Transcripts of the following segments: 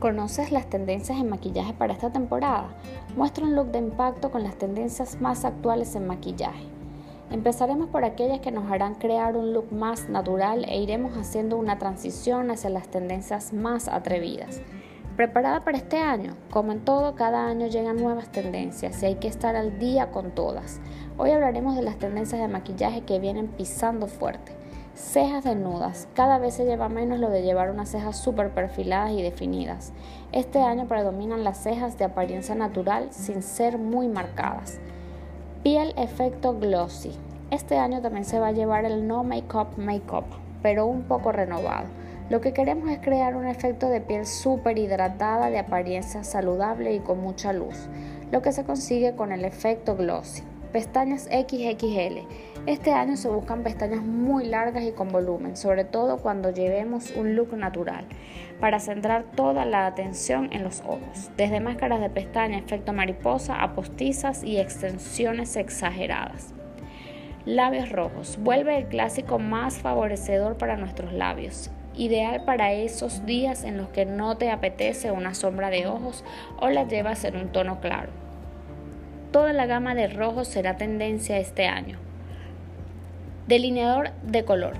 ¿Conoces las tendencias en maquillaje para esta temporada? Muestra un look de impacto con las tendencias más actuales en maquillaje. Empezaremos por aquellas que nos harán crear un look más natural e iremos haciendo una transición hacia las tendencias más atrevidas. ¿Preparada para este año? Como en todo, cada año llegan nuevas tendencias y hay que estar al día con todas. Hoy hablaremos de las tendencias de maquillaje que vienen pisando fuerte. Cejas desnudas. Cada vez se lleva menos lo de llevar unas cejas súper perfiladas y definidas. Este año predominan las cejas de apariencia natural sin ser muy marcadas. Piel efecto glossy. Este año también se va a llevar el no makeup makeup, pero un poco renovado. Lo que queremos es crear un efecto de piel súper hidratada, de apariencia saludable y con mucha luz, lo que se consigue con el efecto glossy. Pestañas XXL. Este año se buscan pestañas muy largas y con volumen, sobre todo cuando llevemos un look natural, para centrar toda la atención en los ojos, desde máscaras de pestaña efecto mariposa a postizas y extensiones exageradas. Labios rojos. Vuelve el clásico más favorecedor para nuestros labios, ideal para esos días en los que no te apetece una sombra de ojos o la llevas en un tono claro. Toda la gama de rojos será tendencia este año. Delineador de color.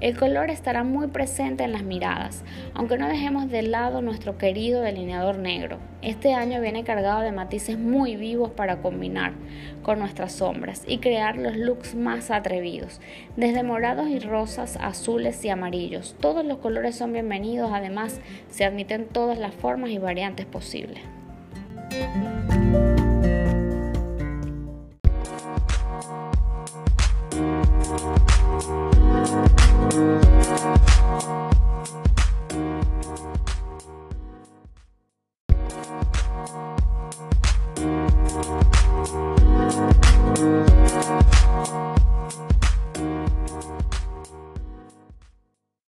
El color estará muy presente en las miradas, aunque no dejemos de lado nuestro querido delineador negro. Este año viene cargado de matices muy vivos para combinar con nuestras sombras y crear los looks más atrevidos, desde morados y rosas, azules y amarillos. Todos los colores son bienvenidos, además se admiten todas las formas y variantes posibles.